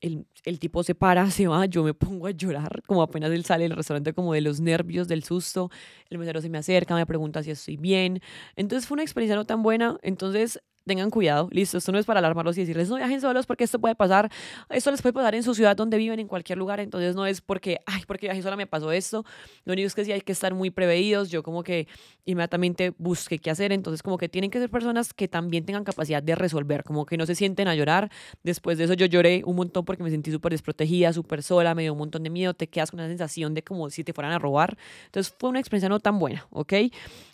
El, el, tipo se para, se va, yo me pongo a llorar, como apenas él sale del restaurante, como de los nervios, del susto. El mesero se me acerca, me pregunta si estoy bien. Entonces fue una experiencia no tan buena. Entonces tengan cuidado, listo, esto no es para alarmarlos y decirles no viajen solos porque esto puede pasar, esto les puede pasar en su ciudad donde viven, en cualquier lugar, entonces no es porque, ay, porque viajé sola me pasó esto, lo único es que sí hay que estar muy preveídos, yo como que inmediatamente busqué qué hacer, entonces como que tienen que ser personas que también tengan capacidad de resolver, como que no se sienten a llorar, después de eso yo lloré un montón porque me sentí súper desprotegida, súper sola, me dio un montón de miedo, te quedas con una sensación de como si te fueran a robar, entonces fue una experiencia no tan buena, ¿ok?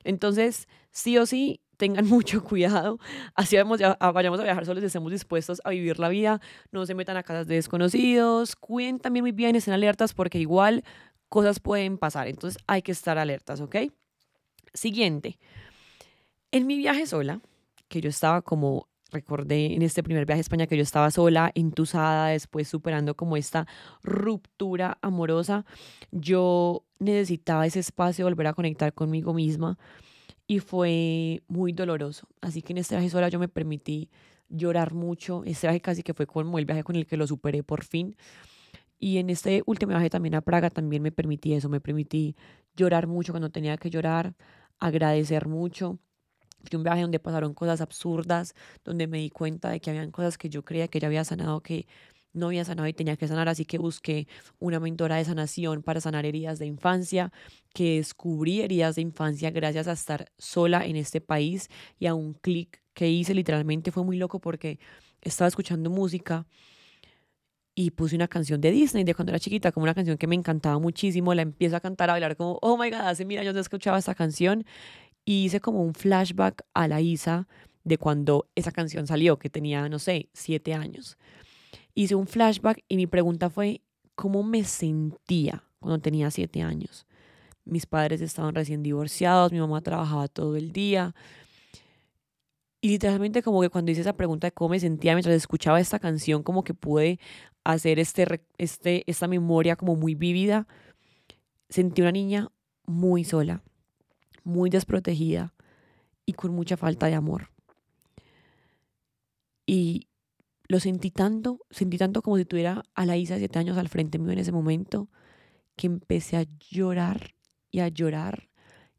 Entonces, sí o sí, tengan mucho cuidado, así vamos, vayamos a viajar solos, estemos dispuestos a vivir la vida, no se metan a casas de desconocidos, cuiden también muy bien, estén alertas porque igual cosas pueden pasar, entonces hay que estar alertas, ¿ok? Siguiente, en mi viaje sola, que yo estaba como recordé en este primer viaje a España que yo estaba sola, entusada, después superando como esta ruptura amorosa, yo necesitaba ese espacio, volver a conectar conmigo misma y fue muy doloroso. Así que en este viaje sola yo me permití llorar mucho. Este viaje casi que fue como el viaje con el que lo superé por fin. Y en este último viaje también a Praga también me permití eso, me permití llorar mucho cuando tenía que llorar, agradecer mucho. Fue un viaje donde pasaron cosas absurdas, donde me di cuenta de que habían cosas que yo creía que ya había sanado que no había sanado y tenía que sanar, así que busqué una mentora de sanación para sanar heridas de infancia, que descubrí heridas de infancia gracias a estar sola en este país y a un clic que hice literalmente fue muy loco porque estaba escuchando música y puse una canción de Disney de cuando era chiquita, como una canción que me encantaba muchísimo, la empiezo a cantar, a bailar como, oh my god, hace mil años no escuchaba esta canción y hice como un flashback a la Isa de cuando esa canción salió, que tenía, no sé, siete años hice un flashback y mi pregunta fue, ¿cómo me sentía cuando tenía siete años? Mis padres estaban recién divorciados, mi mamá trabajaba todo el día. Y literalmente como que cuando hice esa pregunta de cómo me sentía mientras escuchaba esta canción, como que pude hacer este, este, esta memoria como muy vívida, sentí una niña muy sola, muy desprotegida y con mucha falta de amor. Y lo sentí tanto, sentí tanto como si tuviera a la Isa de siete años al frente mío en ese momento, que empecé a llorar y a llorar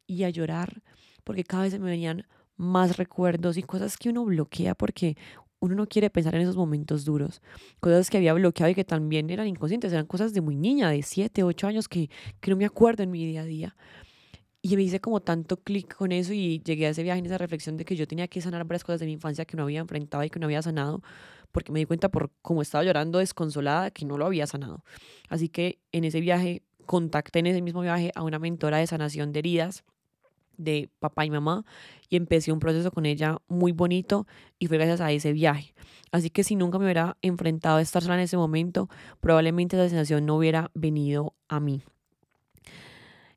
y a llorar, porque cada vez me venían más recuerdos y cosas que uno bloquea porque uno no quiere pensar en esos momentos duros, cosas que había bloqueado y que también eran inconscientes, eran cosas de muy niña, de siete, ocho años que, que no me acuerdo en mi día a día. Y me hice como tanto clic con eso y llegué a ese viaje en esa reflexión de que yo tenía que sanar varias cosas de mi infancia que no había enfrentado y que no había sanado, porque me di cuenta por cómo estaba llorando desconsolada que no lo había sanado. Así que en ese viaje contacté en ese mismo viaje a una mentora de sanación de heridas de papá y mamá y empecé un proceso con ella muy bonito y fue gracias a ese viaje. Así que si nunca me hubiera enfrentado a estar sola en ese momento, probablemente esa sensación no hubiera venido a mí.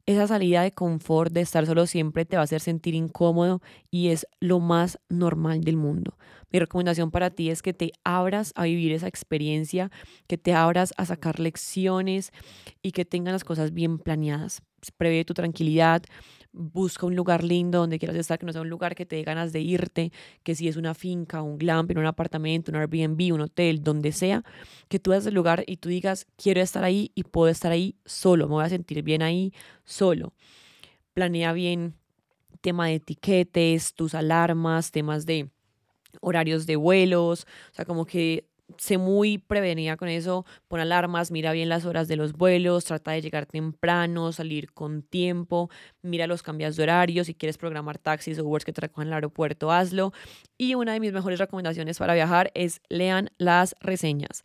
Esa salida de confort de estar solo siempre te va a hacer sentir incómodo y es lo más normal del mundo. Mi recomendación para ti es que te abras a vivir esa experiencia, que te abras a sacar lecciones y que tengas las cosas bien planeadas. Prevé tu tranquilidad, busca un lugar lindo donde quieras estar, que no sea un lugar que te dé ganas de irte, que si es una finca, un glamping, un apartamento, un Airbnb, un hotel, donde sea, que tú veas el lugar y tú digas, quiero estar ahí y puedo estar ahí solo, me voy a sentir bien ahí solo. Planea bien tema de etiquetes, tus alarmas, temas de horarios de vuelos, o sea, como que sé muy prevenida con eso, pon alarmas, mira bien las horas de los vuelos, trata de llegar temprano, salir con tiempo, mira los cambios de horario, si quieres programar taxis o Ubers que te recojan el aeropuerto, hazlo. Y una de mis mejores recomendaciones para viajar es lean las reseñas.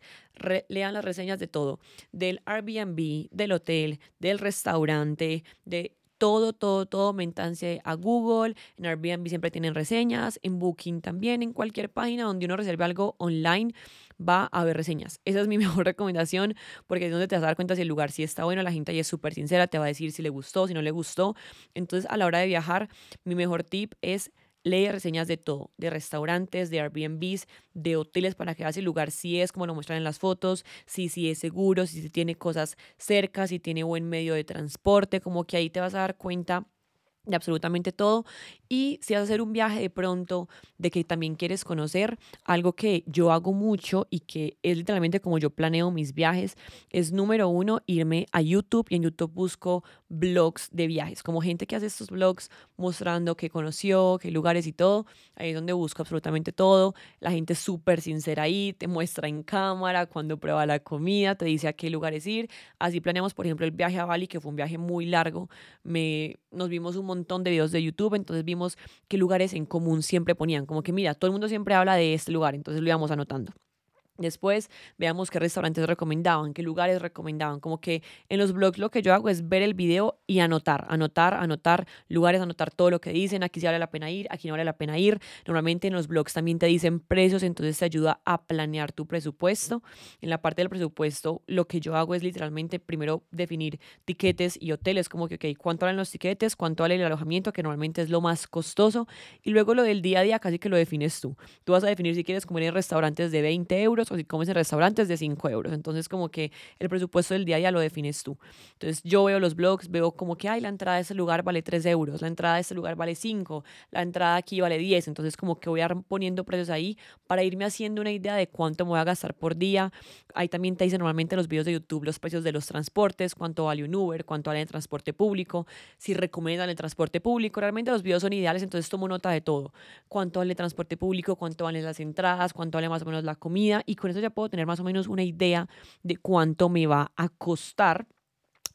lean las reseñas de todo, del Airbnb, del hotel, del restaurante, de todo, todo, todo, mentanse a Google, en Airbnb siempre tienen reseñas, en Booking también, en cualquier página donde uno reserve algo online va a haber reseñas. Esa es mi mejor recomendación porque es donde te vas a dar cuenta si el lugar sí está bueno, la gente ahí es súper sincera, te va a decir si le gustó, si no le gustó. Entonces a la hora de viajar, mi mejor tip es leer reseñas de todo, de restaurantes, de Airbnbs, de hoteles para que veas el lugar si es como lo muestran en las fotos, si, si es seguro, si tiene cosas cerca, si tiene buen medio de transporte, como que ahí te vas a dar cuenta de absolutamente todo. Y si vas a hacer un viaje de pronto, de que también quieres conocer, algo que yo hago mucho y que es literalmente como yo planeo mis viajes, es número uno, irme a YouTube y en YouTube busco blogs de viajes, como gente que hace estos blogs mostrando qué conoció, qué lugares y todo. Ahí es donde busco absolutamente todo. La gente es súper sincera ahí, te muestra en cámara cuando prueba la comida, te dice a qué lugares ir. Así planeamos, por ejemplo, el viaje a Bali, que fue un viaje muy largo. Me, nos vimos un montón de videos de YouTube, entonces vimos qué lugares en común siempre ponían, como que mira, todo el mundo siempre habla de este lugar, entonces lo íbamos anotando. Después veamos qué restaurantes recomendaban, qué lugares recomendaban. Como que en los blogs lo que yo hago es ver el video y anotar, anotar, anotar lugares, anotar todo lo que dicen. Aquí sí vale la pena ir, aquí no vale la pena ir. Normalmente en los blogs también te dicen precios, entonces te ayuda a planear tu presupuesto. En la parte del presupuesto lo que yo hago es literalmente primero definir tiquetes y hoteles, como que, ok, ¿cuánto valen los tiquetes? ¿Cuánto vale el alojamiento? Que normalmente es lo más costoso. Y luego lo del día a día casi que lo defines tú. Tú vas a definir si quieres comer en restaurantes de 20 euros o si comes en restaurantes de 5 euros. Entonces como que el presupuesto del día ya lo defines tú. Entonces yo veo los blogs, veo como que, ay, la entrada de ese lugar vale 3 euros, la entrada de ese lugar vale 5, la entrada aquí vale 10. Entonces como que voy a poniendo precios ahí para irme haciendo una idea de cuánto me voy a gastar por día. Ahí también te dicen normalmente en los videos de YouTube los precios de los transportes, cuánto vale un Uber, cuánto vale el transporte público, si recomiendan el transporte público. Realmente los videos son ideales, entonces tomo nota de todo. Cuánto vale el transporte público, cuánto valen las entradas, cuánto vale más o menos la comida y con eso ya puedo tener más o menos una idea de cuánto me va a costar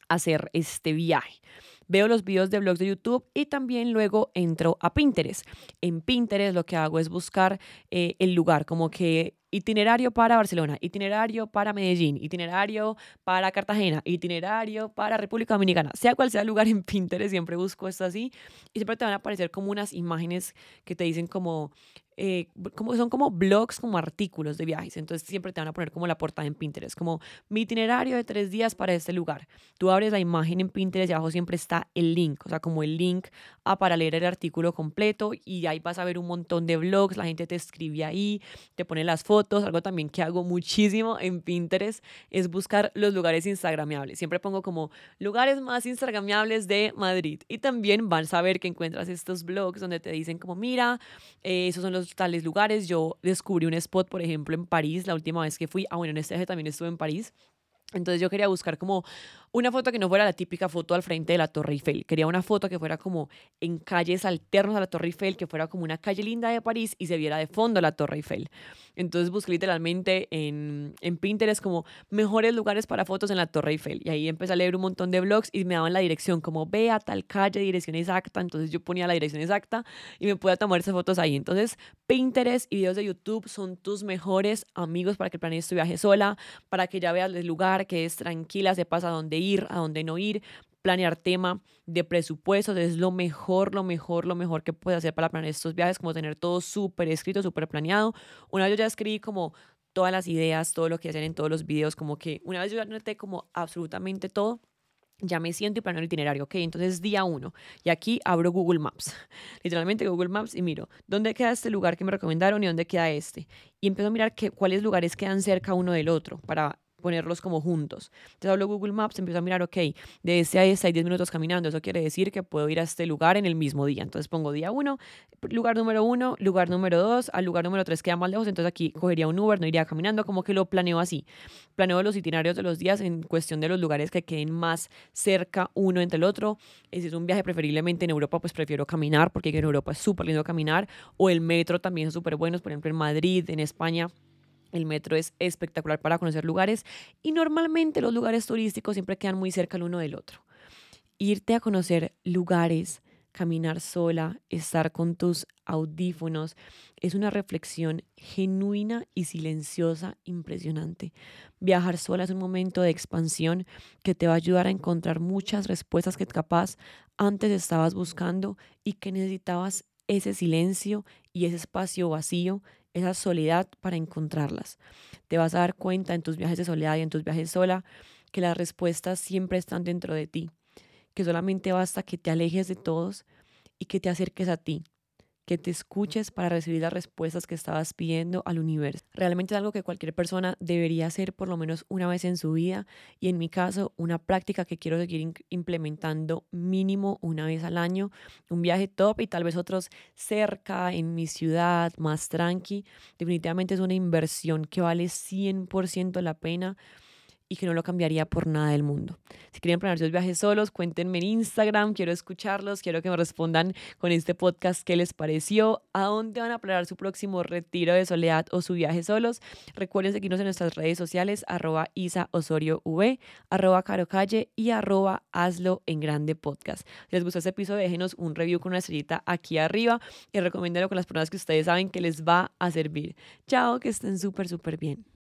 hacer este viaje. Veo los videos de blogs de YouTube y también luego entro a Pinterest. En Pinterest lo que hago es buscar eh, el lugar, como que itinerario para Barcelona, itinerario para Medellín, itinerario para Cartagena, itinerario para República Dominicana, sea cual sea el lugar en Pinterest, siempre busco esto así y siempre te van a aparecer como unas imágenes que te dicen como eh, como, son como blogs, como artículos de viajes. Entonces siempre te van a poner como la portada en Pinterest, como mi itinerario de tres días para este lugar. Tú abres la imagen en Pinterest y abajo siempre está el link, o sea, como el link a para leer el artículo completo y ahí vas a ver un montón de blogs, la gente te escribe ahí, te pone las fotos. Algo también que hago muchísimo en Pinterest es buscar los lugares instagramiables. Siempre pongo como lugares más instagramiables de Madrid y también van a saber que encuentras estos blogs donde te dicen como, mira, eh, esos son los tales lugares. Yo descubrí un spot, por ejemplo, en París, la última vez que fui. Ah, bueno, en este viaje también estuve en París. Entonces yo quería buscar como una foto que no fuera la típica foto al frente de la Torre Eiffel. Quería una foto que fuera como en calles alternas a la Torre Eiffel, que fuera como una calle linda de París y se viera de fondo la Torre Eiffel. Entonces busqué literalmente en, en Pinterest como mejores lugares para fotos en la Torre Eiffel. Y ahí empecé a leer un montón de blogs y me daban la dirección, como ve a tal calle, dirección exacta. Entonces yo ponía la dirección exacta y me podía tomar esas fotos ahí. Entonces Pinterest y videos de YouTube son tus mejores amigos para que planees tu viaje sola, para que ya veas el lugar, que es tranquila, sepas a dónde ir, a dónde no ir, planear tema de presupuestos, es lo mejor, lo mejor, lo mejor que puedes hacer para planear estos viajes, como tener todo súper escrito, súper planeado. Una vez yo ya escribí como todas las ideas, todo lo que hacen en todos los videos, como que una vez yo ya noté como absolutamente todo, ya me siento y planeo el itinerario, ok, entonces día uno, y aquí abro Google Maps, literalmente Google Maps y miro, ¿dónde queda este lugar que me recomendaron y dónde queda este? Y empiezo a mirar que, cuáles lugares quedan cerca uno del otro para ponerlos como juntos. Entonces hablo Google Maps, empiezo a mirar, ok, de este a este hay 10 minutos caminando, eso quiere decir que puedo ir a este lugar en el mismo día. Entonces pongo día 1, lugar número 1, lugar número 2, al lugar número 3 queda más lejos, entonces aquí cogería un Uber, no iría caminando, como que lo planeo así. Planeo los itinerarios de los días en cuestión de los lugares que queden más cerca uno entre el otro. Si es un viaje preferiblemente en Europa, pues prefiero caminar, porque en Europa es súper lindo caminar, o el metro también es súper bueno, por ejemplo en Madrid, en España el metro es espectacular para conocer lugares y normalmente los lugares turísticos siempre quedan muy cerca el uno del otro. Irte a conocer lugares, caminar sola, estar con tus audífonos, es una reflexión genuina y silenciosa impresionante. Viajar sola es un momento de expansión que te va a ayudar a encontrar muchas respuestas que capaz antes estabas buscando y que necesitabas ese silencio y ese espacio vacío esa soledad para encontrarlas. Te vas a dar cuenta en tus viajes de soledad y en tus viajes sola que las respuestas siempre están dentro de ti, que solamente basta que te alejes de todos y que te acerques a ti, que te escuches para recibir las respuestas que estabas pidiendo al universo. Realmente es algo que cualquier persona debería hacer por lo menos una vez en su vida y en mi caso una práctica que quiero seguir implementando mínimo una vez al año, un viaje top y tal vez otros cerca en mi ciudad, más tranqui. Definitivamente es una inversión que vale 100% la pena y que no lo cambiaría por nada del mundo. Si quieren planear sus viajes solos, cuéntenme en Instagram, quiero escucharlos, quiero que me respondan con este podcast qué les pareció, a dónde van a planear su próximo retiro de soledad o su viaje solos. Recuerden seguirnos en nuestras redes sociales, arroba Isa Osorio arroba Caro Calle y arroba Hazlo en Grande Podcast. Si les gustó este episodio, déjenos un review con una estrellita aquí arriba y recomiéndenlo con las personas que ustedes saben que les va a servir. Chao, que estén súper, súper bien.